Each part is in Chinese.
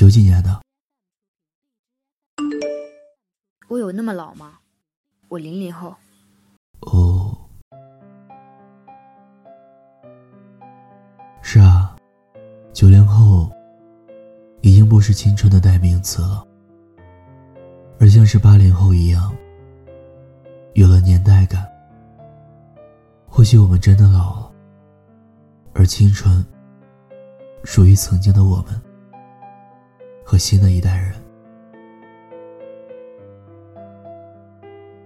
九几年的？我有那么老吗？我零零后。哦，是啊，九零后已经不是青春的代名词了，而像是八零后一样，有了年代感。或许我们真的老了，而青春属于曾经的我们和新的一代人。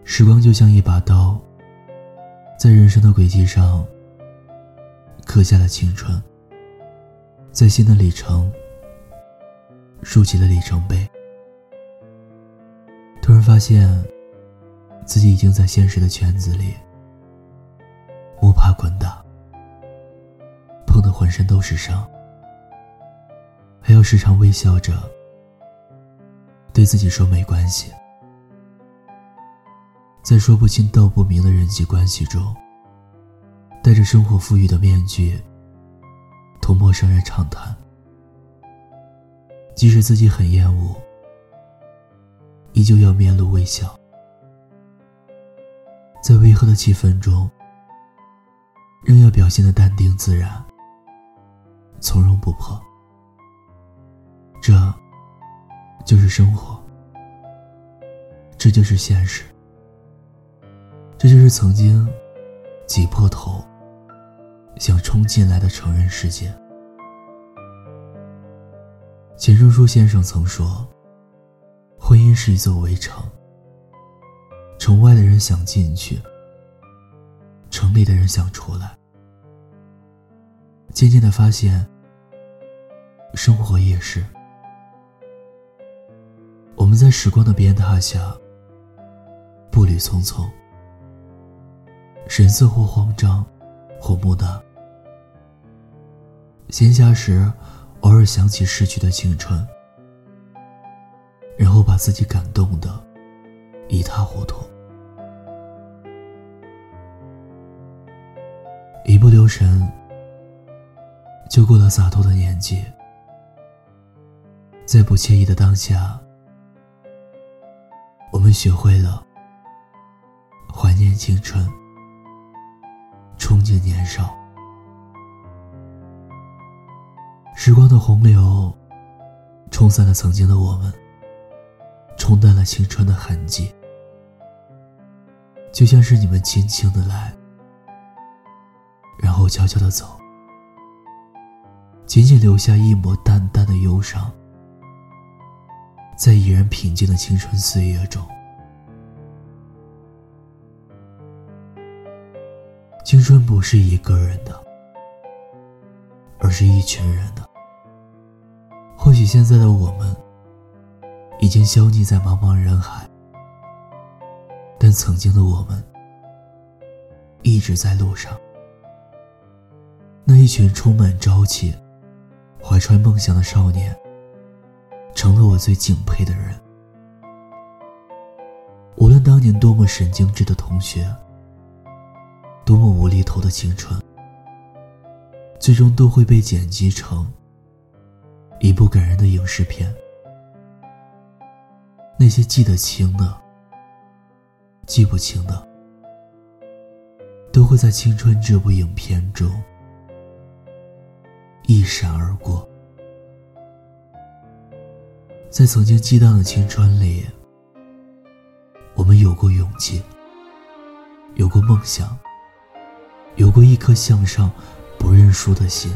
时光就像一把刀，在人生的轨迹上刻下了青春，在新的里程竖起了里程碑。突然发现，自己已经在现实的圈子里摸爬滚打，碰得浑身都是伤，还要时常微笑着对自己说没关系。在说不清道不明的人际关系中，戴着生活富裕的面具，同陌生人畅谈。即使自己很厌恶，依旧要面露微笑。在微和的气氛中，仍要表现的淡定自然、从容不迫。这，就是生活，这就是现实。这就是曾经挤破头想冲进来的成人世界。钱钟书先生曾说：“婚姻是一座围城，城外的人想进去，城里的人想出来。”渐渐的发现，生活也是。我们在时光的鞭挞下，步履匆匆。神色或慌张，或木讷。闲暇时，偶尔想起逝去的青春，然后把自己感动的一塌糊涂。一不留神，就过了洒脱的年纪。在不惬意的当下，学会了怀念青春。憧憬年少，时光的洪流冲散了曾经的我们，冲淡了青春的痕迹，就像是你们轻轻的来，然后悄悄的走，仅仅留下一抹淡淡的忧伤，在已然平静的青春岁月中。青春不是一个人的，而是一群人的。或许现在的我们已经消匿在茫茫人海，但曾经的我们一直在路上。那一群充满朝气、怀揣梦想的少年，成了我最敬佩的人。无论当年多么神经质的同学。多么无厘头的青春，最终都会被剪辑成一部感人的影视片。那些记得清的、记不清的，都会在《青春》这部影片中一闪而过。在曾经激荡的青春里，我们有过勇气，有过梦想。有过一颗向上、不认输的心。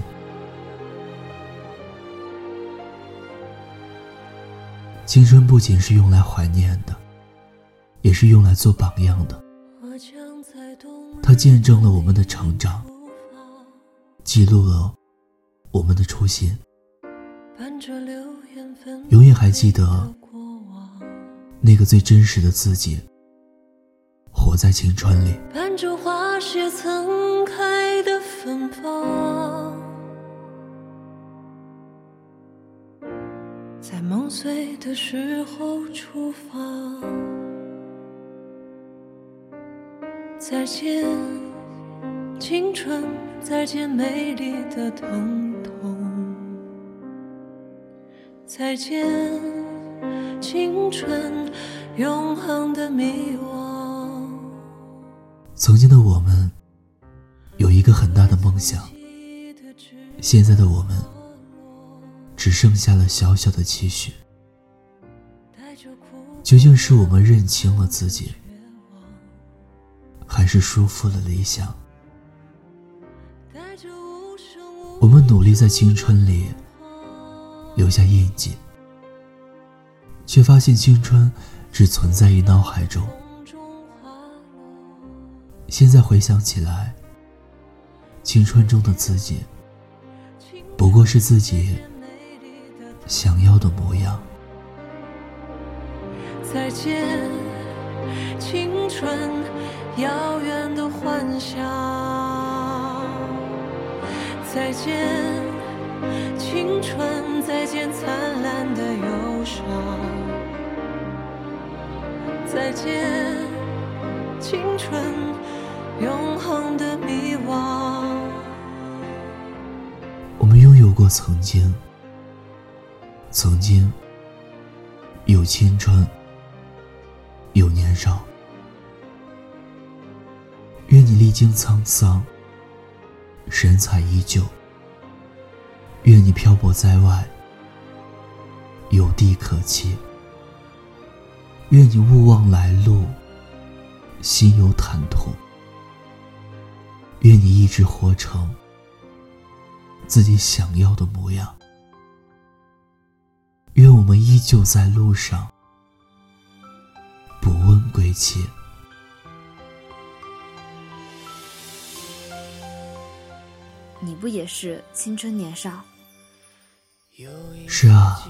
青春不仅是用来怀念的，也是用来做榜样的。它见证了我们的成长，记录了我们的初心。永远还记得那个最真实的自己，活在青春里。伴着花谢曾开的芬芳，在梦碎的时候出发。再见，青春，再见美丽的疼痛，再见，青春，永恒的迷惘。曾经的我们有一个很大的梦想，现在的我们只剩下了小小的期许。究竟是我们认清了自己，还是束缚了理想？我们努力在青春里留下印记，却发现青春只存在于脑海中。现在回想起来，青春中的自己，不过是自己想要的模样。再见，青春，遥远的幻想。再见，青春，再见灿烂的忧伤。再见，青春，曾经，曾经。有青春。有年少，愿你历经沧桑，神采依旧；愿你漂泊在外，有地可栖；愿你勿忘来路，心有坦途；愿你一直活成自己想要的模样；愿我们依旧在路上。不问归期。你不也是青春年少？是啊，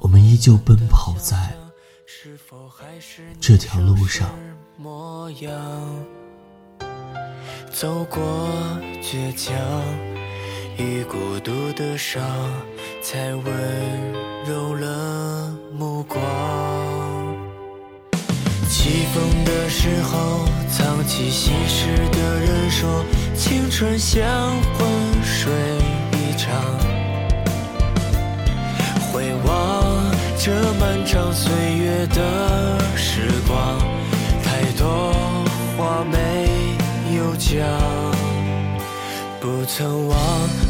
我们依旧奔跑在这条路上。走过倔强与孤独的伤，才温柔了目光。起风的时候，藏起心事的人说，青春像昏睡一场。回望这漫长岁月的时光，太多话没有讲。不曾忘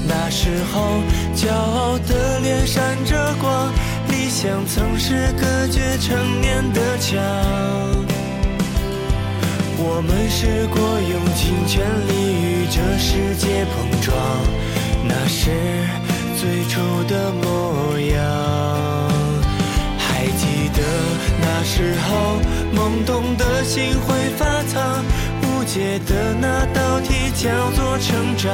那时候，骄傲的脸闪着光。理想曾是隔绝成年的墙，我们试过用尽全力与这世界碰撞，那是最初的模样。还记得那时候懵懂的心会发烫，无解的那道题叫做成长。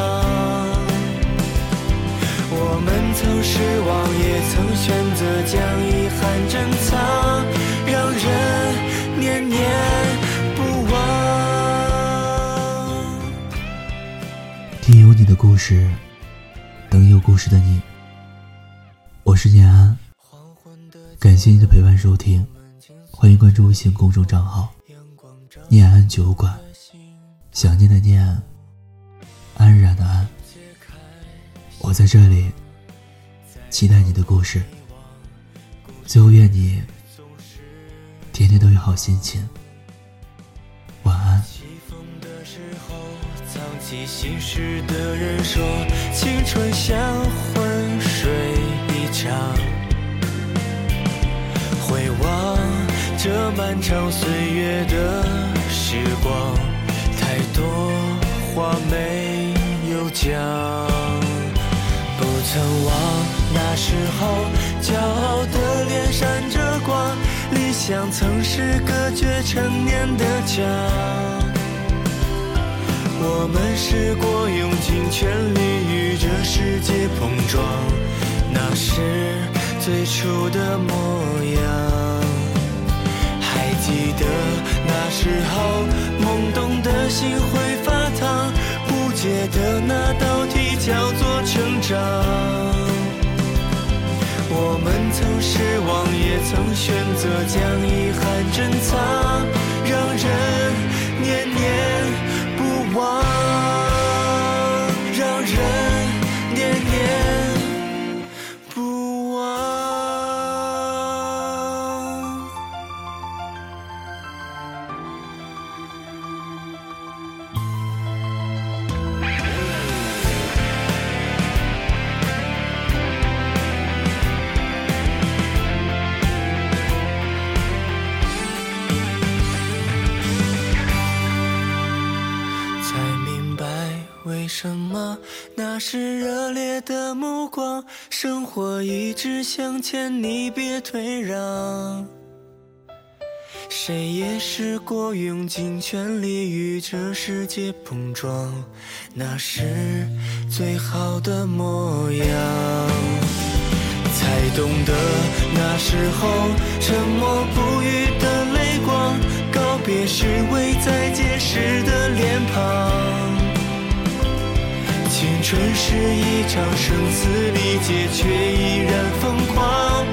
我们曾失望，也曾选择将遗憾珍藏，让人念念不忘。听有你的故事，等有故事的你。我是念安，感谢你的陪伴收听，欢迎关注微信公众账号“念安酒馆”，想念的念，安然的安。我在这里，期待你的故事。最后，愿你天天都有好心情。晚安。起风的时候，藏起心事的人说，青春像昏睡一场。回望这漫长岁月的时光，太多话没有讲。曾忘那时候，骄傲的脸闪着光，理想曾是隔绝成年的墙。我们试过用尽全力与这世界碰撞，那是最初的模样。还记得那时候，懵懂的心会发烫，解的那道题叫做成长。我们曾失望，也曾选择将遗憾珍藏，让人念念那是热烈的目光，生活一直向前，你别退让。谁也试过用尽全力与这世界碰撞，那是最好的模样。才懂得那时候沉默不语的泪光，告别时未再见时的脸庞。青春是一场生死离劫，却依然疯狂。